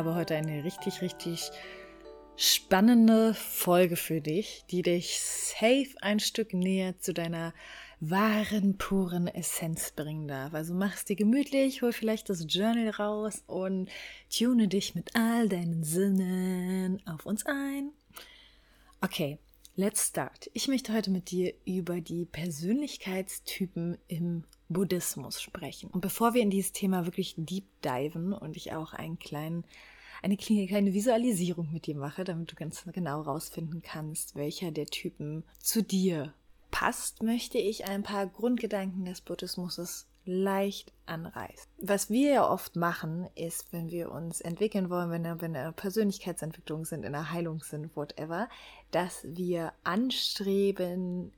habe heute eine richtig, richtig spannende Folge für dich, die dich safe ein Stück näher zu deiner wahren, puren Essenz bringen darf. Also mach es dir gemütlich, hol vielleicht das Journal raus und tune dich mit all deinen Sinnen auf uns ein. Okay, let's start. Ich möchte heute mit dir über die Persönlichkeitstypen im Buddhismus sprechen. Und bevor wir in dieses Thema wirklich deep diven und ich auch einen kleinen, eine kleine Visualisierung mit dir mache, damit du ganz genau rausfinden kannst, welcher der Typen zu dir passt, möchte ich ein paar Grundgedanken des Buddhismus leicht anreißen. Was wir ja oft machen, ist, wenn wir uns entwickeln wollen, wenn wir in der Persönlichkeitsentwicklung sind, in der Heilung sind, whatever, dass wir anstreben,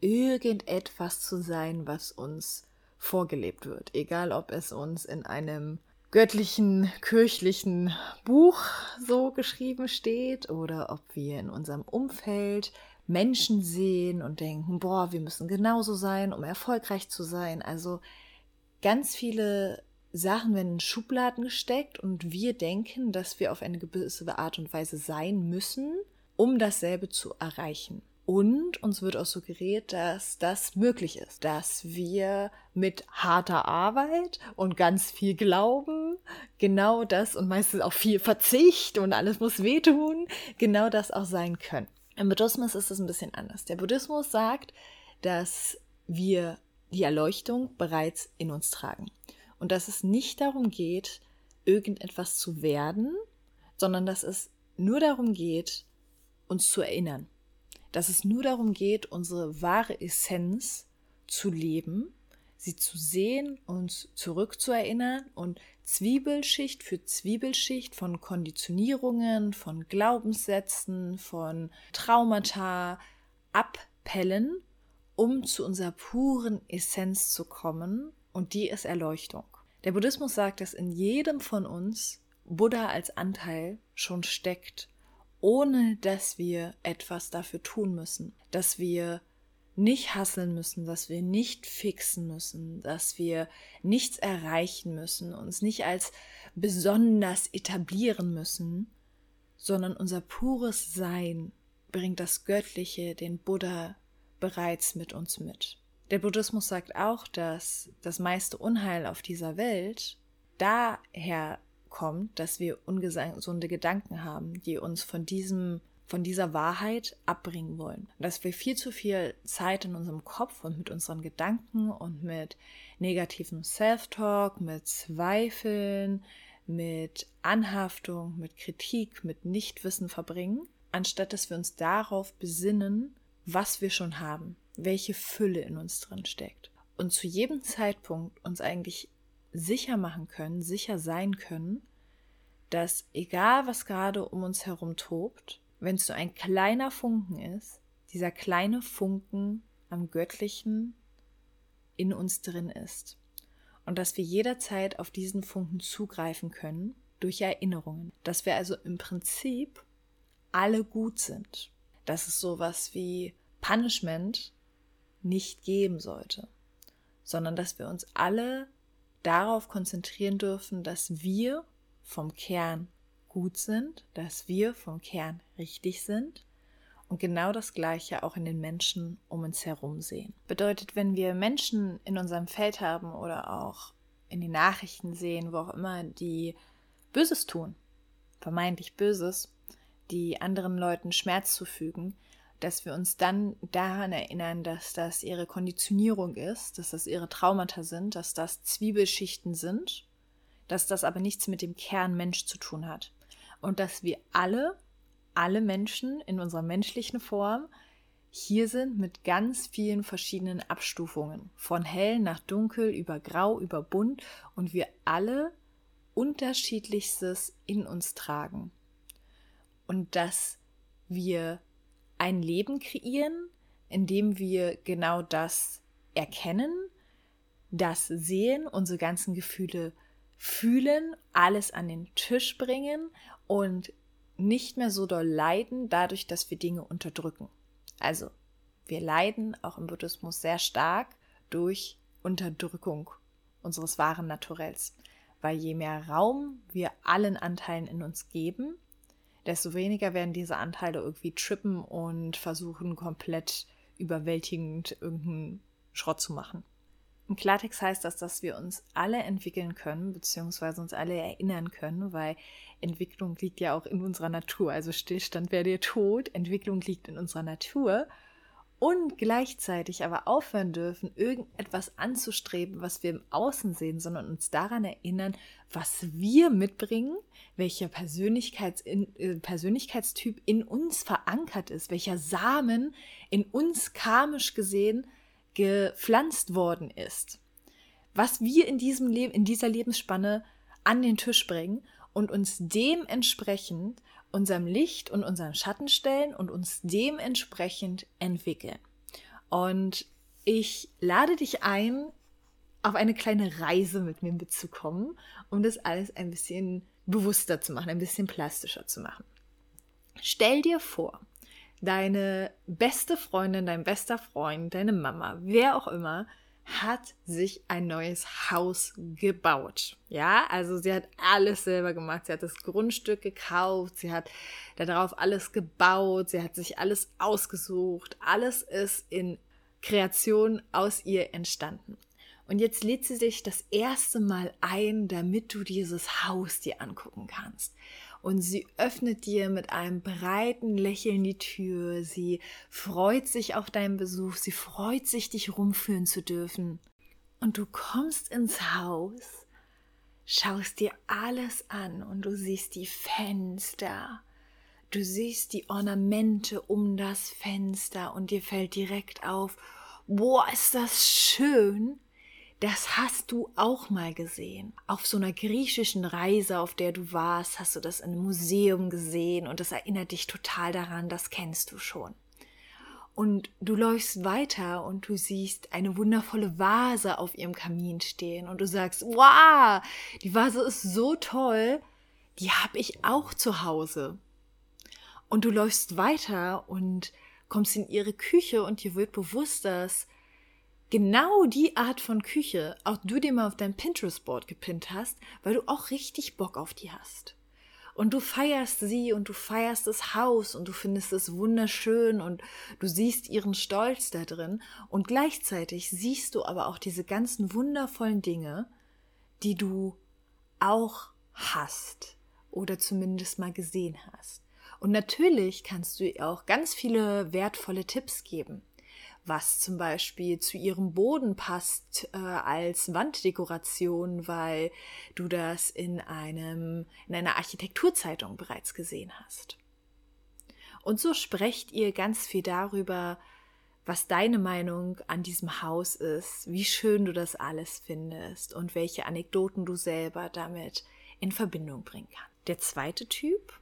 irgendetwas zu sein, was uns vorgelebt wird. Egal, ob es uns in einem göttlichen, kirchlichen Buch so geschrieben steht oder ob wir in unserem Umfeld Menschen sehen und denken, boah, wir müssen genauso sein, um erfolgreich zu sein. Also ganz viele Sachen werden in Schubladen gesteckt und wir denken, dass wir auf eine gewisse Art und Weise sein müssen, um dasselbe zu erreichen. Und uns wird auch suggeriert, dass das möglich ist, dass wir mit harter Arbeit und ganz viel Glauben genau das und meistens auch viel Verzicht und alles muss wehtun, genau das auch sein können. Im Buddhismus ist es ein bisschen anders. Der Buddhismus sagt, dass wir die Erleuchtung bereits in uns tragen und dass es nicht darum geht, irgendetwas zu werden, sondern dass es nur darum geht, uns zu erinnern dass es nur darum geht, unsere wahre Essenz zu leben, sie zu sehen, uns zurückzuerinnern und Zwiebelschicht für Zwiebelschicht von Konditionierungen, von Glaubenssätzen, von Traumata abpellen, um zu unserer puren Essenz zu kommen und die ist Erleuchtung. Der Buddhismus sagt, dass in jedem von uns Buddha als Anteil schon steckt ohne dass wir etwas dafür tun müssen, dass wir nicht hasseln müssen, dass wir nicht fixen müssen, dass wir nichts erreichen müssen, uns nicht als besonders etablieren müssen, sondern unser pures Sein bringt das Göttliche, den Buddha, bereits mit uns mit. Der Buddhismus sagt auch, dass das meiste Unheil auf dieser Welt daher kommt, dass wir ungesunde Gedanken haben, die uns von diesem von dieser Wahrheit abbringen wollen. Dass wir viel zu viel Zeit in unserem Kopf und mit unseren Gedanken und mit negativem Self-Talk, mit Zweifeln, mit Anhaftung, mit Kritik, mit Nichtwissen verbringen, anstatt dass wir uns darauf besinnen, was wir schon haben, welche Fülle in uns drin steckt. Und zu jedem Zeitpunkt uns eigentlich sicher machen können, sicher sein können, dass egal was gerade um uns herum tobt, wenn es so ein kleiner Funken ist, dieser kleine Funken am Göttlichen in uns drin ist. Und dass wir jederzeit auf diesen Funken zugreifen können durch Erinnerungen. Dass wir also im Prinzip alle gut sind. Dass es sowas wie Punishment nicht geben sollte, sondern dass wir uns alle darauf konzentrieren dürfen, dass wir vom Kern gut sind, dass wir vom Kern richtig sind und genau das Gleiche auch in den Menschen um uns herum sehen. Bedeutet, wenn wir Menschen in unserem Feld haben oder auch in den Nachrichten sehen, wo auch immer, die Böses tun, vermeintlich Böses, die anderen Leuten Schmerz zufügen, dass wir uns dann daran erinnern, dass das ihre Konditionierung ist, dass das ihre Traumata sind, dass das Zwiebelschichten sind, dass das aber nichts mit dem Kern Mensch zu tun hat. Und dass wir alle, alle Menschen in unserer menschlichen Form hier sind mit ganz vielen verschiedenen Abstufungen. Von hell nach dunkel, über grau, über bunt und wir alle unterschiedlichstes in uns tragen. Und dass wir ein Leben kreieren, in dem wir genau das erkennen, das sehen, unsere ganzen Gefühle fühlen, alles an den Tisch bringen und nicht mehr so doll leiden, dadurch, dass wir Dinge unterdrücken. Also, wir leiden auch im Buddhismus sehr stark durch Unterdrückung unseres wahren Naturells. Weil je mehr Raum wir allen Anteilen in uns geben, desto weniger werden diese Anteile irgendwie trippen und versuchen komplett überwältigend irgendeinen Schrott zu machen. Im Klartext heißt das, dass wir uns alle entwickeln können, beziehungsweise uns alle erinnern können, weil Entwicklung liegt ja auch in unserer Natur. Also Stillstand wäre der Tod, Entwicklung liegt in unserer Natur. Und gleichzeitig aber aufhören dürfen, irgendetwas anzustreben, was wir im Außen sehen, sondern uns daran erinnern, was wir mitbringen, welcher Persönlichkeits in, äh, Persönlichkeitstyp in uns verankert ist, welcher Samen in uns karmisch gesehen gepflanzt worden ist. Was wir in diesem Leben, in dieser Lebensspanne an den Tisch bringen und uns dementsprechend unserem Licht und unserem Schatten stellen und uns dementsprechend entwickeln. Und ich lade dich ein, auf eine kleine Reise mit mir mitzukommen, um das alles ein bisschen bewusster zu machen, ein bisschen plastischer zu machen. Stell dir vor, deine beste Freundin, dein bester Freund, deine Mama, wer auch immer, hat sich ein neues Haus gebaut. Ja, also sie hat alles selber gemacht. Sie hat das Grundstück gekauft, sie hat darauf alles gebaut, sie hat sich alles ausgesucht. Alles ist in Kreation aus ihr entstanden. Und jetzt lädt sie sich das erste Mal ein, damit du dieses Haus dir angucken kannst und sie öffnet dir mit einem breiten Lächeln die Tür. Sie freut sich auf deinen Besuch. Sie freut sich, dich rumführen zu dürfen. Und du kommst ins Haus, schaust dir alles an und du siehst die Fenster. Du siehst die Ornamente um das Fenster und dir fällt direkt auf, boah, ist das schön das hast du auch mal gesehen. Auf so einer griechischen Reise, auf der du warst, hast du das in einem Museum gesehen und das erinnert dich total daran, das kennst du schon. Und du läufst weiter und du siehst eine wundervolle Vase auf ihrem Kamin stehen und du sagst, wow, die Vase ist so toll, die habe ich auch zu Hause. Und du läufst weiter und kommst in ihre Küche und dir wird bewusst, dass genau die Art von Küche auch du dir mal auf dein Pinterest-Board gepinnt hast, weil du auch richtig Bock auf die hast. Und du feierst sie und du feierst das Haus und du findest es wunderschön und du siehst ihren Stolz da drin und gleichzeitig siehst du aber auch diese ganzen wundervollen Dinge, die du auch hast oder zumindest mal gesehen hast. Und natürlich kannst du ihr auch ganz viele wertvolle Tipps geben was zum Beispiel zu ihrem Boden passt äh, als Wanddekoration, weil du das in einem in einer Architekturzeitung bereits gesehen hast. Und so sprecht ihr ganz viel darüber, was deine Meinung an diesem Haus ist, wie schön du das alles findest und welche Anekdoten du selber damit in Verbindung bringen kannst. Der zweite Typ,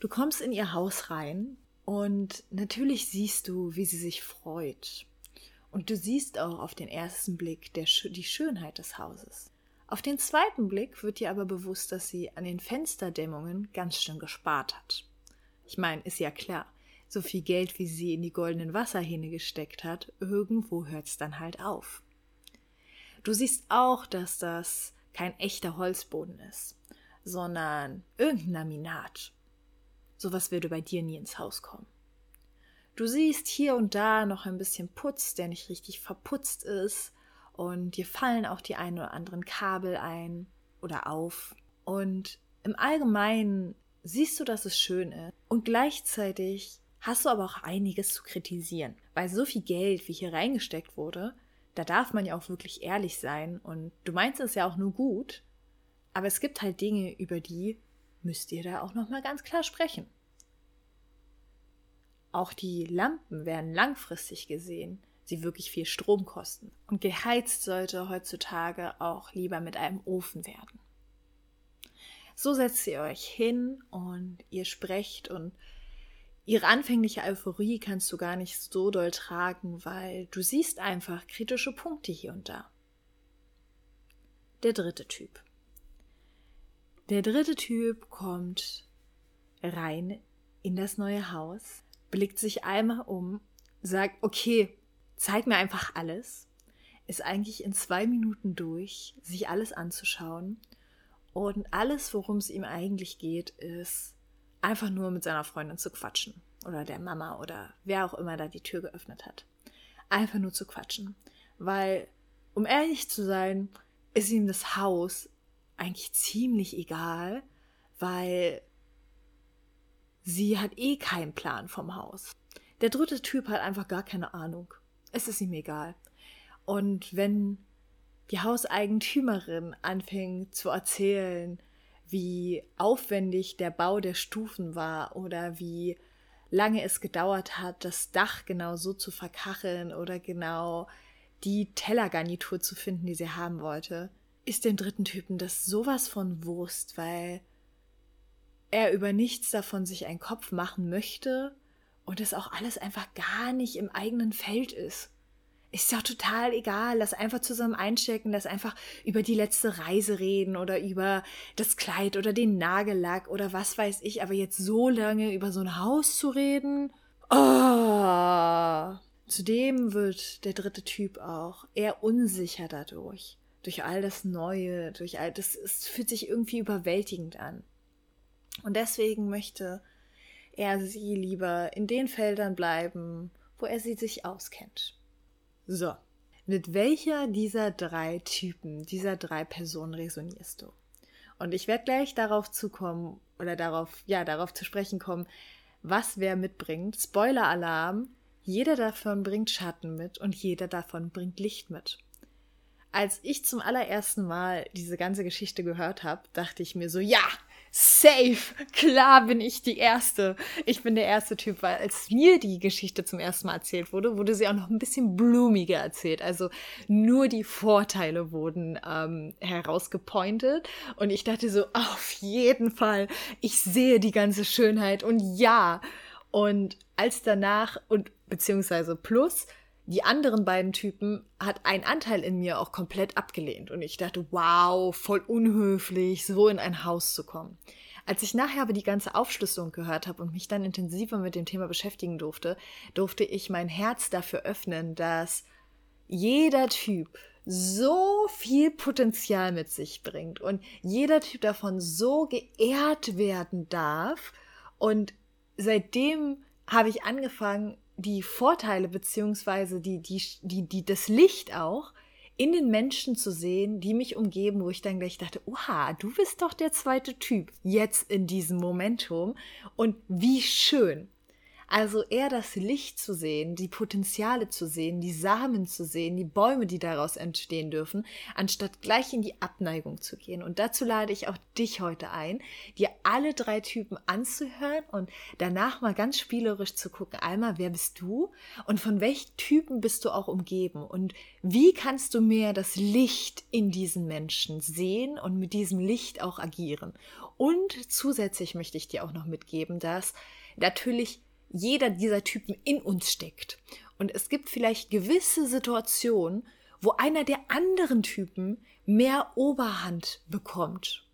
du kommst in ihr Haus rein und natürlich siehst du, wie sie sich freut. Und du siehst auch auf den ersten Blick der, die Schönheit des Hauses. Auf den zweiten Blick wird dir aber bewusst, dass sie an den Fensterdämmungen ganz schön gespart hat. Ich meine, ist ja klar, so viel Geld, wie sie in die goldenen Wasserhähne gesteckt hat, irgendwo hört's dann halt auf. Du siehst auch, dass das kein echter Holzboden ist, sondern irgendein Laminat Sowas würde bei dir nie ins Haus kommen. Du siehst hier und da noch ein bisschen Putz, der nicht richtig verputzt ist, und dir fallen auch die ein oder anderen Kabel ein oder auf. Und im Allgemeinen siehst du, dass es schön ist. Und gleichzeitig hast du aber auch einiges zu kritisieren. Weil so viel Geld, wie hier reingesteckt wurde, da darf man ja auch wirklich ehrlich sein. Und du meinst es ja auch nur gut. Aber es gibt halt Dinge, über die müsst ihr da auch noch mal ganz klar sprechen. Auch die Lampen werden langfristig gesehen sie wirklich viel Strom kosten. Und geheizt sollte heutzutage auch lieber mit einem Ofen werden. So setzt ihr euch hin und ihr sprecht und ihre anfängliche Euphorie kannst du gar nicht so doll tragen, weil du siehst einfach kritische Punkte hier und da. Der dritte Typ. Der dritte Typ kommt rein in das neue Haus, blickt sich einmal um, sagt, okay, zeig mir einfach alles. ist eigentlich in zwei Minuten durch, sich alles anzuschauen. Und alles, worum es ihm eigentlich geht, ist einfach nur mit seiner Freundin zu quatschen. Oder der Mama oder wer auch immer da die Tür geöffnet hat. Einfach nur zu quatschen. Weil, um ehrlich zu sein, ist ihm das Haus eigentlich ziemlich egal, weil sie hat eh keinen Plan vom Haus. Der dritte Typ hat einfach gar keine Ahnung. Es ist ihm egal. Und wenn die Hauseigentümerin anfängt zu erzählen, wie aufwendig der Bau der Stufen war oder wie lange es gedauert hat, das Dach genau so zu verkacheln oder genau die Tellergarnitur zu finden, die sie haben wollte, ist dem dritten Typen das sowas von Wurst, weil er über nichts davon sich einen Kopf machen möchte und es auch alles einfach gar nicht im eigenen Feld ist. Ist ja total egal, lass einfach zusammen einchecken, lass einfach über die letzte Reise reden oder über das Kleid oder den Nagellack oder was weiß ich, aber jetzt so lange über so ein Haus zu reden. Oh. Zudem wird der dritte Typ auch eher unsicher dadurch. Durch all das Neue, durch all das, es fühlt sich irgendwie überwältigend an. Und deswegen möchte er sie lieber in den Feldern bleiben, wo er sie sich auskennt. So, mit welcher dieser drei Typen, dieser drei Personen resonierst du? Und ich werde gleich darauf zukommen oder darauf, ja, darauf zu sprechen kommen, was wer mitbringt. Spoiler-Alarm, jeder davon bringt Schatten mit und jeder davon bringt Licht mit. Als ich zum allerersten Mal diese ganze Geschichte gehört habe, dachte ich mir so, ja, safe, klar bin ich die Erste. Ich bin der erste Typ, weil als mir die Geschichte zum ersten Mal erzählt wurde, wurde sie auch noch ein bisschen blumiger erzählt. Also nur die Vorteile wurden ähm, herausgepointet. Und ich dachte so, auf jeden Fall, ich sehe die ganze Schönheit und ja. Und als danach und beziehungsweise plus die anderen beiden Typen hat ein Anteil in mir auch komplett abgelehnt. Und ich dachte, wow, voll unhöflich, so in ein Haus zu kommen. Als ich nachher aber die ganze Aufschlüsselung gehört habe und mich dann intensiver mit dem Thema beschäftigen durfte, durfte ich mein Herz dafür öffnen, dass jeder Typ so viel Potenzial mit sich bringt und jeder Typ davon so geehrt werden darf. Und seitdem habe ich angefangen, die Vorteile beziehungsweise die, die, die, die, das Licht auch in den Menschen zu sehen, die mich umgeben, wo ich dann gleich dachte, oha, du bist doch der zweite Typ jetzt in diesem Momentum und wie schön. Also eher das Licht zu sehen, die Potenziale zu sehen, die Samen zu sehen, die Bäume, die daraus entstehen dürfen, anstatt gleich in die Abneigung zu gehen. Und dazu lade ich auch dich heute ein, dir alle drei Typen anzuhören und danach mal ganz spielerisch zu gucken, einmal, wer bist du und von welchen Typen bist du auch umgeben und wie kannst du mehr das Licht in diesen Menschen sehen und mit diesem Licht auch agieren. Und zusätzlich möchte ich dir auch noch mitgeben, dass natürlich jeder dieser Typen in uns steckt. Und es gibt vielleicht gewisse Situationen, wo einer der anderen Typen mehr Oberhand bekommt,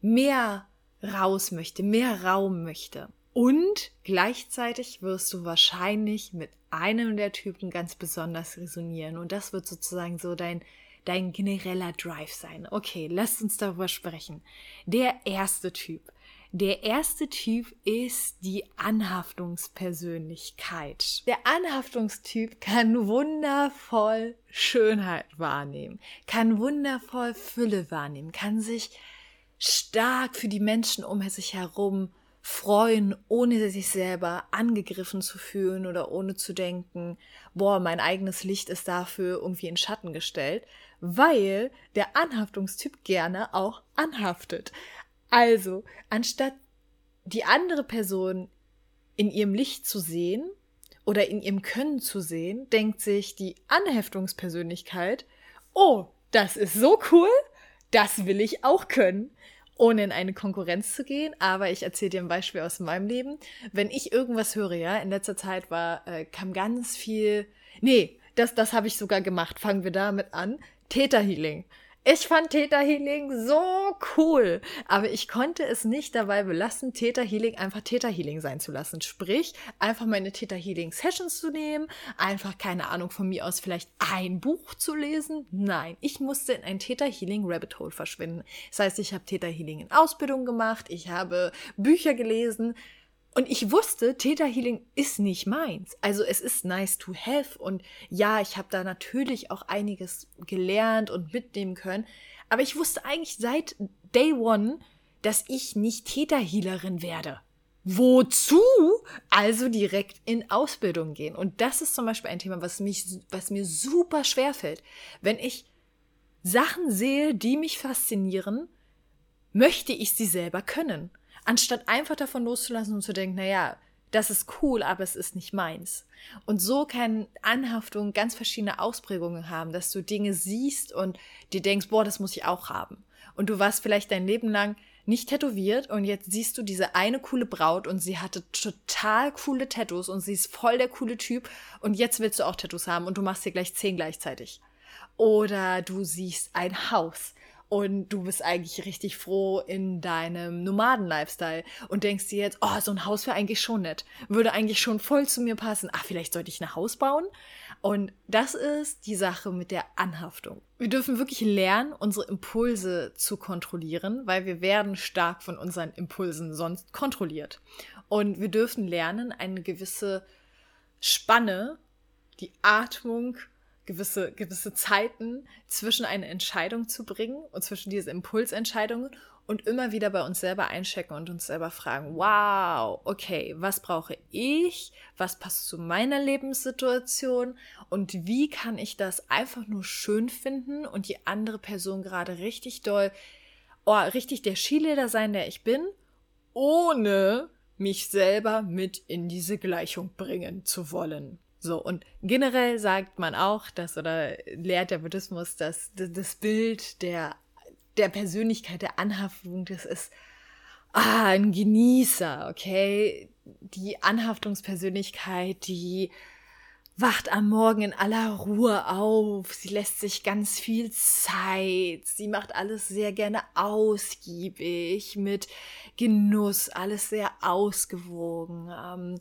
mehr raus möchte, mehr Raum möchte. Und gleichzeitig wirst du wahrscheinlich mit einem der Typen ganz besonders resonieren. Und das wird sozusagen so dein, dein genereller Drive sein. Okay, lasst uns darüber sprechen. Der erste Typ. Der erste Typ ist die Anhaftungspersönlichkeit. Der Anhaftungstyp kann wundervoll Schönheit wahrnehmen, kann wundervoll Fülle wahrnehmen, kann sich stark für die Menschen um sich herum freuen, ohne sich selber angegriffen zu fühlen oder ohne zu denken, boah, mein eigenes Licht ist dafür irgendwie in Schatten gestellt, weil der Anhaftungstyp gerne auch anhaftet. Also, anstatt die andere Person in ihrem Licht zu sehen oder in ihrem Können zu sehen, denkt sich die Anheftungspersönlichkeit, oh, das ist so cool, das will ich auch können, ohne in eine Konkurrenz zu gehen. Aber ich erzähle dir ein Beispiel aus meinem Leben. Wenn ich irgendwas höre, ja, in letzter Zeit war, äh, kam ganz viel, nee, das, das habe ich sogar gemacht. Fangen wir damit an. Täterhealing Ich fand Theta Healing so cool, aber ich konnte es nicht dabei belassen, Theta Healing einfach Theta Healing sein zu lassen. Sprich, einfach meine Theta Healing Sessions zu nehmen, einfach keine Ahnung von mir aus vielleicht ein Buch zu lesen. Nein, ich musste in ein Theta Healing Rabbit Hole verschwinden. Das heißt, ich habe Theta Healing in Ausbildung gemacht, ich habe Bücher gelesen, und ich wusste, Theta Healing ist nicht meins. Also es ist nice to have und ja, ich habe da natürlich auch einiges gelernt und mitnehmen können. Aber ich wusste eigentlich seit Day One, dass ich nicht Theta Healerin werde. Wozu? Also direkt in Ausbildung gehen. Und das ist zum Beispiel ein Thema, was mich, was mir super schwer fällt. Wenn ich Sachen sehe, die mich faszinieren, möchte ich sie selber können anstatt einfach davon loszulassen und zu denken, naja, das ist cool, aber es ist nicht meins. Und so kann Anhaftung ganz verschiedene Ausprägungen haben, dass du Dinge siehst und dir denkst, boah, das muss ich auch haben. Und du warst vielleicht dein Leben lang nicht tätowiert und jetzt siehst du diese eine coole Braut und sie hatte total coole Tattoos und sie ist voll der coole Typ und jetzt willst du auch Tattoos haben und du machst dir gleich zehn gleichzeitig. Oder du siehst ein Haus und du bist eigentlich richtig froh in deinem Nomaden-Lifestyle und denkst dir jetzt, oh, so ein Haus wäre eigentlich schon nett, würde eigentlich schon voll zu mir passen. Ach, vielleicht sollte ich ein Haus bauen. Und das ist die Sache mit der Anhaftung. Wir dürfen wirklich lernen, unsere Impulse zu kontrollieren, weil wir werden stark von unseren Impulsen sonst kontrolliert. Und wir dürfen lernen, eine gewisse Spanne, die Atmung gewisse, gewisse Zeiten zwischen eine Entscheidung zu bringen und zwischen diese Impulsentscheidungen und immer wieder bei uns selber einchecken und uns selber fragen, wow, okay, was brauche ich? Was passt zu meiner Lebenssituation? Und wie kann ich das einfach nur schön finden und die andere Person gerade richtig doll, oh, richtig der Skileder sein, der ich bin, ohne mich selber mit in diese Gleichung bringen zu wollen. So, und generell sagt man auch, dass oder lehrt der Buddhismus, dass das Bild der, der Persönlichkeit, der Anhaftung, das ist ah, ein Genießer, okay? Die Anhaftungspersönlichkeit, die wacht am Morgen in aller Ruhe auf, sie lässt sich ganz viel Zeit, sie macht alles sehr gerne ausgiebig, mit Genuss, alles sehr ausgewogen. Ähm,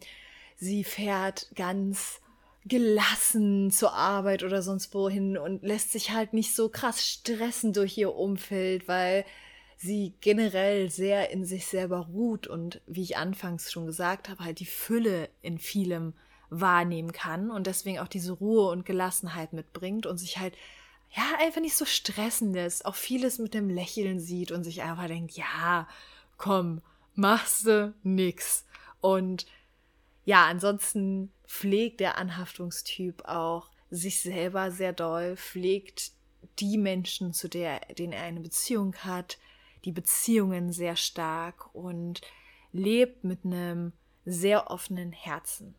sie fährt ganz gelassen zur Arbeit oder sonst wohin und lässt sich halt nicht so krass stressen durch ihr Umfeld, weil sie generell sehr in sich selber ruht und wie ich anfangs schon gesagt habe, halt die Fülle in vielem wahrnehmen kann und deswegen auch diese Ruhe und Gelassenheit mitbringt und sich halt ja einfach nicht so stressen lässt, auch vieles mit dem Lächeln sieht und sich einfach denkt, ja, komm, machst du nix. Und ja, ansonsten pflegt der Anhaftungstyp auch sich selber sehr doll, pflegt die Menschen, zu der, denen er eine Beziehung hat, die Beziehungen sehr stark und lebt mit einem sehr offenen Herzen.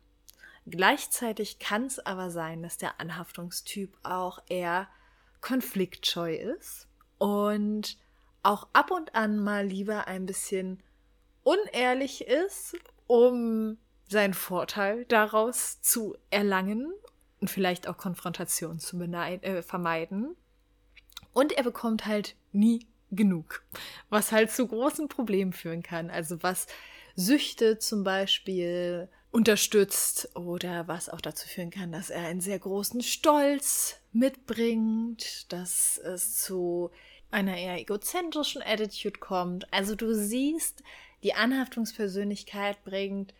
Gleichzeitig kann es aber sein, dass der Anhaftungstyp auch eher konfliktscheu ist und auch ab und an mal lieber ein bisschen unehrlich ist, um seinen Vorteil daraus zu erlangen und vielleicht auch Konfrontation zu äh, vermeiden. Und er bekommt halt nie genug, was halt zu großen Problemen führen kann. Also was Süchte zum Beispiel unterstützt oder was auch dazu führen kann, dass er einen sehr großen Stolz mitbringt, dass es zu einer eher egozentrischen Attitude kommt. Also du siehst, die Anhaftungspersönlichkeit bringt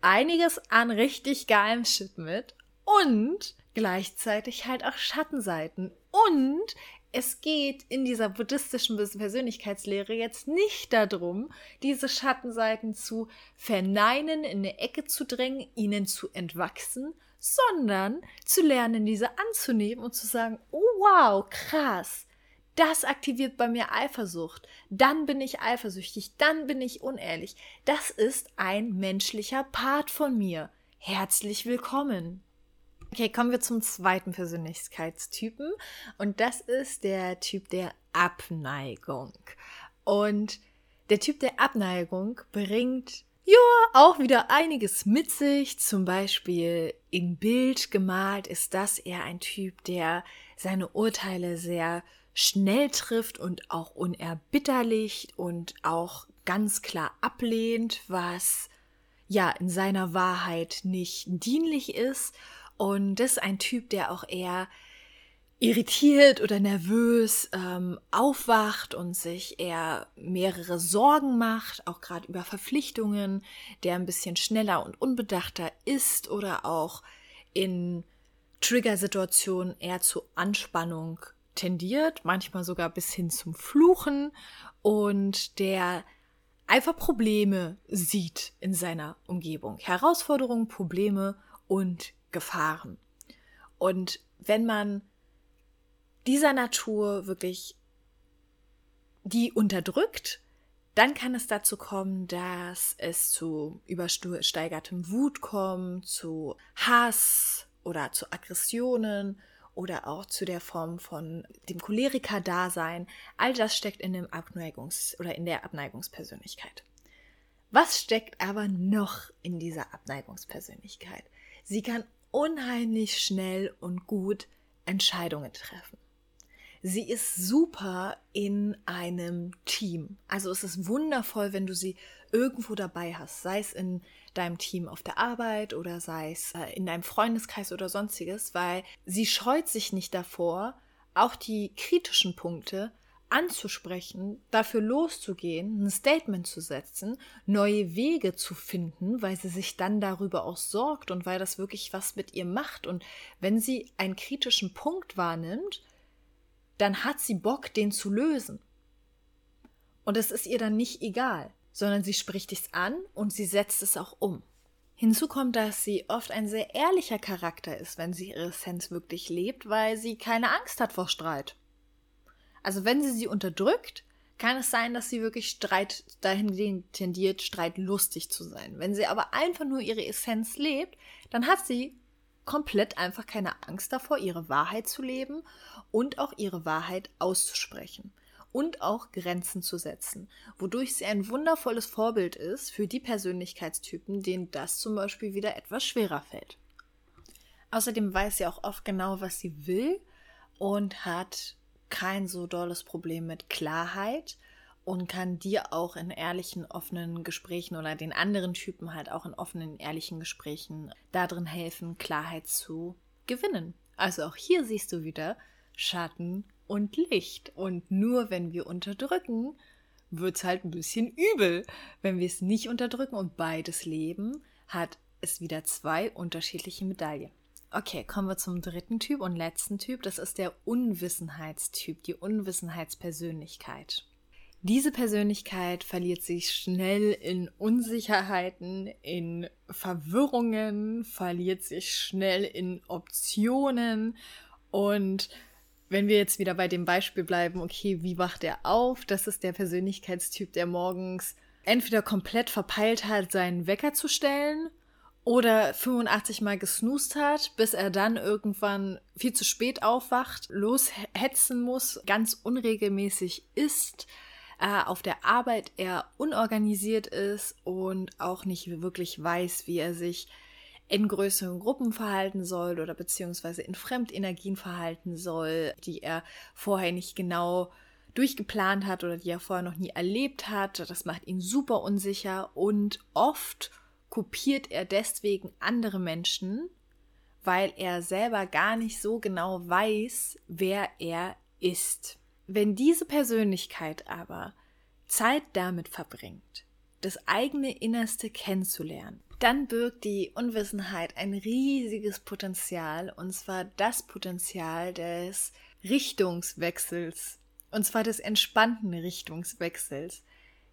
einiges an richtig geilem Shit mit und gleichzeitig halt auch Schattenseiten. Und es geht in dieser buddhistischen Persönlichkeitslehre jetzt nicht darum, diese Schattenseiten zu verneinen, in eine Ecke zu drängen, ihnen zu entwachsen, sondern zu lernen, diese anzunehmen und zu sagen, oh wow, krass, das aktiviert bei mir Eifersucht. Dann bin ich eifersüchtig, dann bin ich unehrlich. Das ist ein menschlicher Part von mir. Herzlich willkommen. Okay, kommen wir zum zweiten Persönlichkeitstypen und das ist der Typ der Abneigung. Und der Typ der Abneigung bringt ja auch wieder einiges mit sich. Zum Beispiel im Bild gemalt ist das eher ein Typ, der seine Urteile sehr schnell trifft und auch unerbitterlich und auch ganz klar ablehnt, was ja in seiner Wahrheit nicht dienlich ist. Und das ist ein Typ, der auch eher irritiert oder nervös ähm, aufwacht und sich eher mehrere Sorgen macht, auch gerade über Verpflichtungen, der ein bisschen schneller und unbedachter ist oder auch in Triggersituationen eher zu Anspannung tendiert, manchmal sogar bis hin zum Fluchen und der einfach Probleme sieht in seiner Umgebung. Herausforderungen, Probleme und Gefahren. Und wenn man dieser Natur wirklich die unterdrückt, dann kann es dazu kommen, dass es zu übersteigertem Wut kommt, zu Hass oder zu Aggressionen oder auch zu der Form von dem Choleriker-Dasein. All das steckt in dem Abneigungs- oder in der Abneigungspersönlichkeit. Was steckt aber noch in dieser Abneigungspersönlichkeit? Sie kann unheimlich schnell und gut Entscheidungen treffen. Sie ist super in einem Team. Also es ist wundervoll, wenn du sie irgendwo dabei hast, sei es in deinem Team auf der Arbeit oder sei es äh, in deinem Freundeskreis oder sonstiges, weil sie scheut sich nicht davor, auch die kritischen Punkte anzusprechen, dafür loszugehen, ein Statement zu setzen, neue Wege zu finden, weil sie sich dann darüber auch sorgt und weil das wirklich was mit ihr macht. Und wenn sie einen kritischen Punkt wahrnimmt, dann hat sie Bock, den zu lösen. Und es ist ihr dann nicht egal, sondern sie spricht es an und sie setzt es auch um. Hinzu kommt, dass sie oft ein sehr ehrlicher Charakter ist, wenn sie ihre Essenz wirklich lebt, weil sie keine Angst hat vor Streit. Also wenn sie sie unterdrückt, kann es sein, dass sie wirklich Streit dahin tendiert, streitlustig zu sein. Wenn sie aber einfach nur ihre Essenz lebt, dann hat sie komplett einfach keine Angst davor, ihre Wahrheit zu leben und auch ihre Wahrheit auszusprechen und auch Grenzen zu setzen, wodurch sie ein wundervolles Vorbild ist für die Persönlichkeitstypen, denen das zum Beispiel wieder etwas schwerer fällt. Außerdem weiß sie auch oft genau, was sie will und hat kein so dolles Problem mit Klarheit und kann dir auch in ehrlichen, offenen Gesprächen oder den anderen Typen halt auch in offenen, ehrlichen Gesprächen darin helfen, Klarheit zu gewinnen. Also auch hier siehst du wieder Schatten und Licht. Und nur wenn wir unterdrücken, wird es halt ein bisschen übel. Wenn wir es nicht unterdrücken und beides leben, hat es wieder zwei unterschiedliche Medaillen. Okay, kommen wir zum dritten Typ und letzten Typ. Das ist der Unwissenheitstyp, die Unwissenheitspersönlichkeit. Diese Persönlichkeit verliert sich schnell in Unsicherheiten, in Verwirrungen, verliert sich schnell in Optionen und wenn wir jetzt wieder bei dem Beispiel bleiben, okay, wie wacht er auf? Das ist der Persönlichkeitstyp, der morgens entweder komplett verpeilt hat, seinen Wecker zu stellen oder 85 Mal gesnoost hat, bis er dann irgendwann viel zu spät aufwacht, loshetzen muss, ganz unregelmäßig isst, äh, auf der Arbeit eher unorganisiert ist und auch nicht wirklich weiß, wie er sich in größeren Gruppen verhalten soll oder beziehungsweise in Fremdenergien verhalten soll, die er vorher nicht genau durchgeplant hat oder die er vorher noch nie erlebt hat. Das macht ihn super unsicher und oft kopiert er deswegen andere Menschen, weil er selber gar nicht so genau weiß, wer er ist. Wenn diese Persönlichkeit aber Zeit damit verbringt, das eigene Innerste kennenzulernen, dann birgt die Unwissenheit ein riesiges Potenzial, und zwar das Potenzial des Richtungswechsels, und zwar des entspannten Richtungswechsels.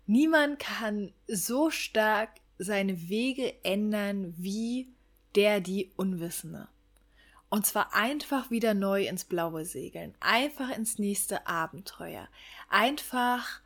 Niemand kann so stark seine Wege ändern wie der die Unwissende. Und zwar einfach wieder neu ins Blaue segeln, einfach ins nächste Abenteuer, einfach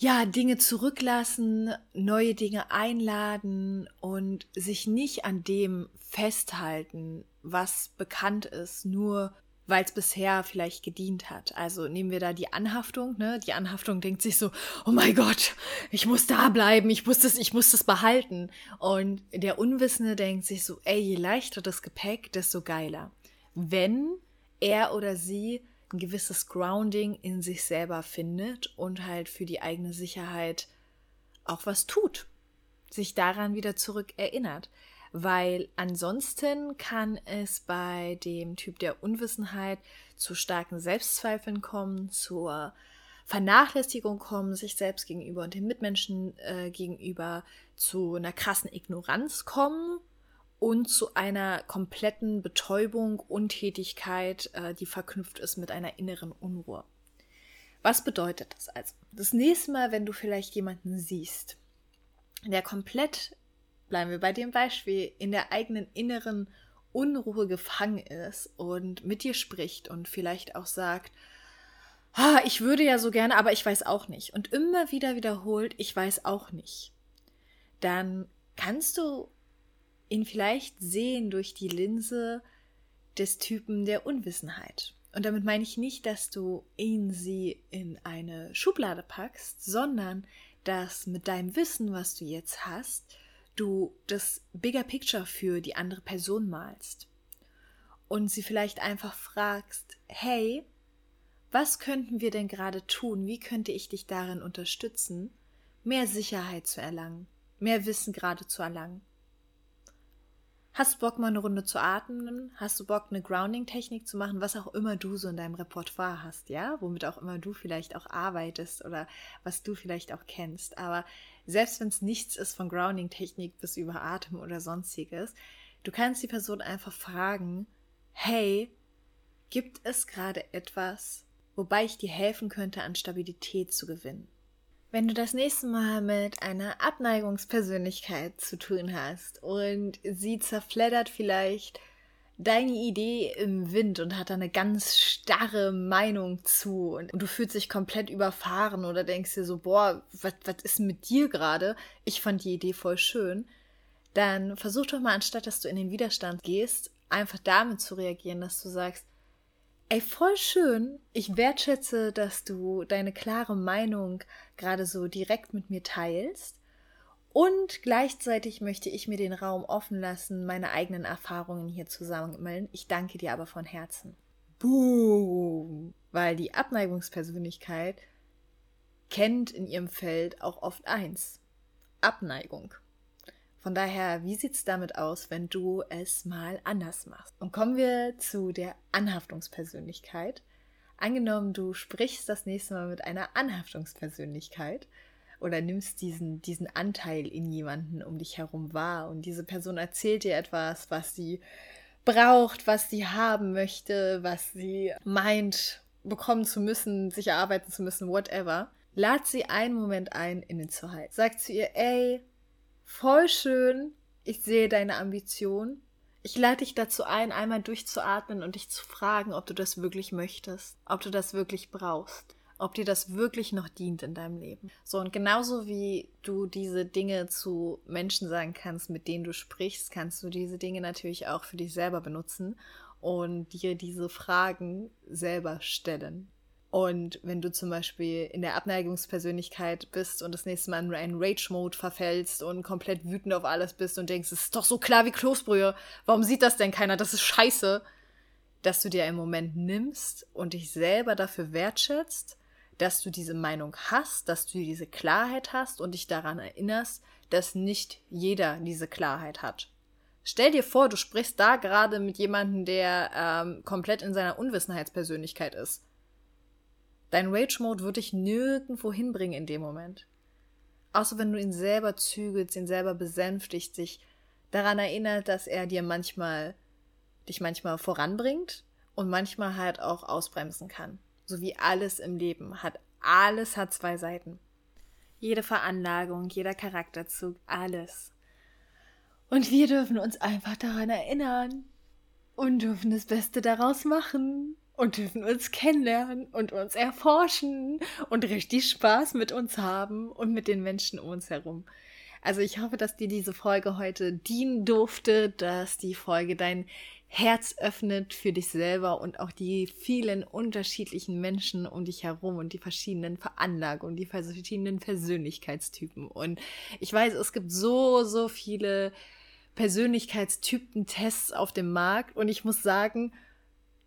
ja, Dinge zurücklassen, neue Dinge einladen und sich nicht an dem festhalten, was bekannt ist, nur weil es bisher vielleicht gedient hat. Also nehmen wir da die Anhaftung, ne? Die Anhaftung denkt sich so, oh mein Gott, ich muss da bleiben, ich muss das, ich muss das behalten. Und der Unwissende denkt sich so, ey, je leichter das Gepäck, desto geiler. Wenn er oder sie ein gewisses Grounding in sich selber findet und halt für die eigene Sicherheit auch was tut, sich daran wieder zurück erinnert. Weil ansonsten kann es bei dem Typ der Unwissenheit zu starken Selbstzweifeln kommen, zur Vernachlässigung kommen, sich selbst gegenüber und den Mitmenschen äh, gegenüber, zu einer krassen Ignoranz kommen und zu einer kompletten Betäubung, Untätigkeit, äh, die verknüpft ist mit einer inneren Unruhe. Was bedeutet das also? Das nächste Mal, wenn du vielleicht jemanden siehst, der komplett, bleiben wir bei dem Beispiel, in der eigenen inneren Unruhe gefangen ist und mit dir spricht und vielleicht auch sagt, ah, ich würde ja so gerne, aber ich weiß auch nicht. Und immer wieder wiederholt, ich weiß auch nicht. Dann kannst du ihn vielleicht sehen durch die Linse des Typen der Unwissenheit. Und damit meine ich nicht, dass du ihn sie in eine Schublade packst, sondern dass mit deinem Wissen, was du jetzt hast, du das Bigger Picture für die andere Person malst. Und sie vielleicht einfach fragst, hey, was könnten wir denn gerade tun? Wie könnte ich dich darin unterstützen, mehr Sicherheit zu erlangen, mehr Wissen gerade zu erlangen? Hast du Bock, mal eine Runde zu atmen? Hast du Bock, eine Grounding-Technik zu machen? Was auch immer du so in deinem Repertoire hast, ja? Womit auch immer du vielleicht auch arbeitest oder was du vielleicht auch kennst. Aber selbst wenn es nichts ist von Grounding-Technik bis über Atem oder sonstiges, du kannst die Person einfach fragen, hey, gibt es gerade etwas, wobei ich dir helfen könnte, an Stabilität zu gewinnen? Wenn du das nächste Mal mit einer Abneigungspersönlichkeit zu tun hast und sie zerfleddert vielleicht deine Idee im Wind und hat da eine ganz starre Meinung zu und du fühlst dich komplett überfahren oder denkst dir so, boah, was, ist mit dir gerade? Ich fand die Idee voll schön. Dann versuch doch mal, anstatt dass du in den Widerstand gehst, einfach damit zu reagieren, dass du sagst, Ey, voll schön. Ich wertschätze, dass du deine klare Meinung gerade so direkt mit mir teilst. Und gleichzeitig möchte ich mir den Raum offen lassen, meine eigenen Erfahrungen hier zu. Ich danke dir aber von Herzen. Boom! Weil die Abneigungspersönlichkeit kennt in ihrem Feld auch oft eins. Abneigung. Von daher, wie sieht es damit aus, wenn du es mal anders machst? Und kommen wir zu der Anhaftungspersönlichkeit. Angenommen, du sprichst das nächste Mal mit einer Anhaftungspersönlichkeit oder nimmst diesen, diesen Anteil in jemanden um dich herum wahr und diese Person erzählt dir etwas, was sie braucht, was sie haben möchte, was sie meint, bekommen zu müssen, sich erarbeiten zu müssen, whatever. Lad sie einen Moment ein, innezuhalten. Sag zu ihr, ey, Voll schön. Ich sehe deine Ambition. Ich lade dich dazu ein, einmal durchzuatmen und dich zu fragen, ob du das wirklich möchtest, ob du das wirklich brauchst, ob dir das wirklich noch dient in deinem Leben. So, und genauso wie du diese Dinge zu Menschen sagen kannst, mit denen du sprichst, kannst du diese Dinge natürlich auch für dich selber benutzen und dir diese Fragen selber stellen. Und wenn du zum Beispiel in der Abneigungspersönlichkeit bist und das nächste Mal in einen Rage-Mode verfällst und komplett wütend auf alles bist und denkst, es ist doch so klar wie Kloßbrühe, warum sieht das denn keiner? Das ist scheiße. Dass du dir einen Moment nimmst und dich selber dafür wertschätzt, dass du diese Meinung hast, dass du diese Klarheit hast und dich daran erinnerst, dass nicht jeder diese Klarheit hat. Stell dir vor, du sprichst da gerade mit jemandem, der ähm, komplett in seiner Unwissenheitspersönlichkeit ist Dein Rage-Mode wird dich nirgendwo hinbringen in dem Moment. Außer wenn du ihn selber zügelst, ihn selber besänftigt, sich daran erinnert, dass er dir manchmal, dich manchmal voranbringt und manchmal halt auch ausbremsen kann. So wie alles im Leben hat. Alles hat zwei Seiten. Jede Veranlagung, jeder Charakterzug, alles. Und wir dürfen uns einfach daran erinnern und dürfen das Beste daraus machen und dürfen uns kennenlernen und uns erforschen und richtig Spaß mit uns haben und mit den Menschen um uns herum. Also ich hoffe, dass dir diese Folge heute dienen durfte, dass die Folge dein Herz öffnet für dich selber und auch die vielen unterschiedlichen Menschen um dich herum und die verschiedenen Veranlagungen, die verschiedenen Persönlichkeitstypen. Und ich weiß, es gibt so, so viele Persönlichkeitstypen-Tests auf dem Markt und ich muss sagen,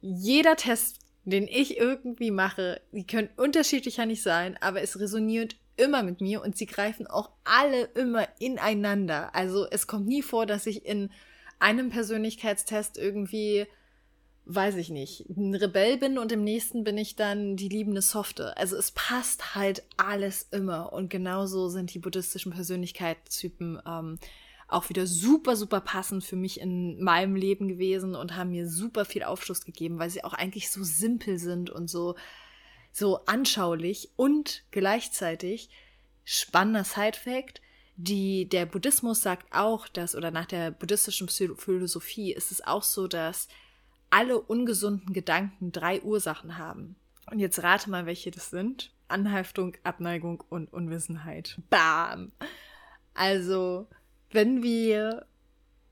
jeder Test den ich irgendwie mache, die können unterschiedlicher nicht sein, aber es resoniert immer mit mir und sie greifen auch alle immer ineinander. Also es kommt nie vor, dass ich in einem Persönlichkeitstest irgendwie, weiß ich nicht, ein Rebell bin und im nächsten bin ich dann die liebende Softe. Also es passt halt alles immer und genauso sind die buddhistischen Persönlichkeitstypen ähm, auch wieder super, super passend für mich in meinem Leben gewesen und haben mir super viel Aufschluss gegeben, weil sie auch eigentlich so simpel sind und so, so anschaulich und gleichzeitig spannender Side-Fact. Die, der Buddhismus sagt auch, dass, oder nach der buddhistischen Philosophie ist es auch so, dass alle ungesunden Gedanken drei Ursachen haben. Und jetzt rate mal, welche das sind. Anhaftung, Abneigung und Unwissenheit. Bam! Also, wenn wir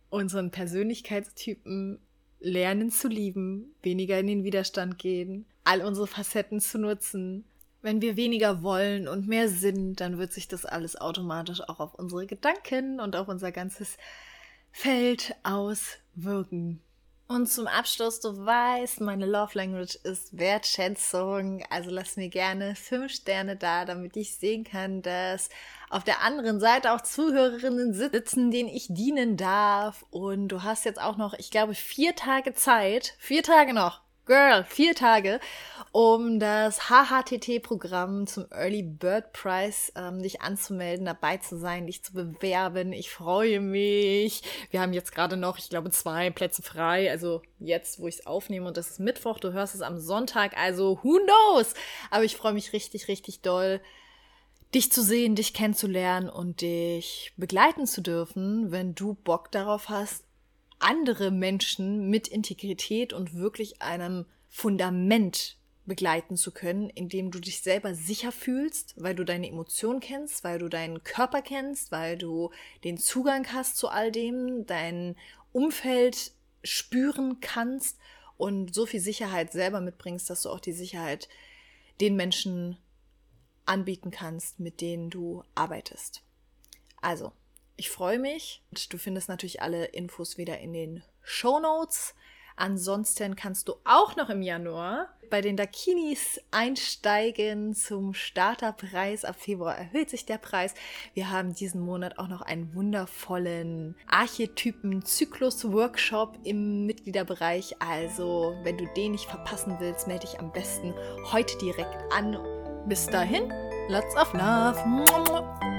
unseren Persönlichkeitstypen lernen zu lieben, weniger in den Widerstand gehen, all unsere Facetten zu nutzen, wenn wir weniger wollen und mehr sind, dann wird sich das alles automatisch auch auf unsere Gedanken und auf unser ganzes Feld auswirken. Und zum Abschluss, du weißt, meine Love Language ist Wertschätzung. Also lass mir gerne fünf Sterne da, damit ich sehen kann, dass auf der anderen Seite auch Zuhörerinnen sitzen, denen ich dienen darf. Und du hast jetzt auch noch, ich glaube, vier Tage Zeit. Vier Tage noch. Girl, vier Tage, um das HHTT-Programm zum Early Bird Prize ähm, dich anzumelden, dabei zu sein, dich zu bewerben. Ich freue mich. Wir haben jetzt gerade noch, ich glaube, zwei Plätze frei. Also jetzt, wo ich es aufnehme und das ist Mittwoch, du hörst es am Sonntag, also who knows? Aber ich freue mich richtig, richtig doll dich zu sehen, dich kennenzulernen und dich begleiten zu dürfen, wenn du Bock darauf hast, andere Menschen mit Integrität und wirklich einem Fundament begleiten zu können, indem du dich selber sicher fühlst, weil du deine Emotionen kennst, weil du deinen Körper kennst, weil du den Zugang hast zu all dem, dein Umfeld spüren kannst und so viel Sicherheit selber mitbringst, dass du auch die Sicherheit den Menschen anbieten kannst, mit denen du arbeitest. Also, ich freue mich. Du findest natürlich alle Infos wieder in den Show Notes. Ansonsten kannst du auch noch im Januar bei den Dakinis einsteigen zum Starterpreis. Ab Februar erhöht sich der Preis. Wir haben diesen Monat auch noch einen wundervollen Archetypen-Zyklus-Workshop im Mitgliederbereich. Also, wenn du den nicht verpassen willst, melde dich am besten heute direkt an. Bis dahin, lots of love.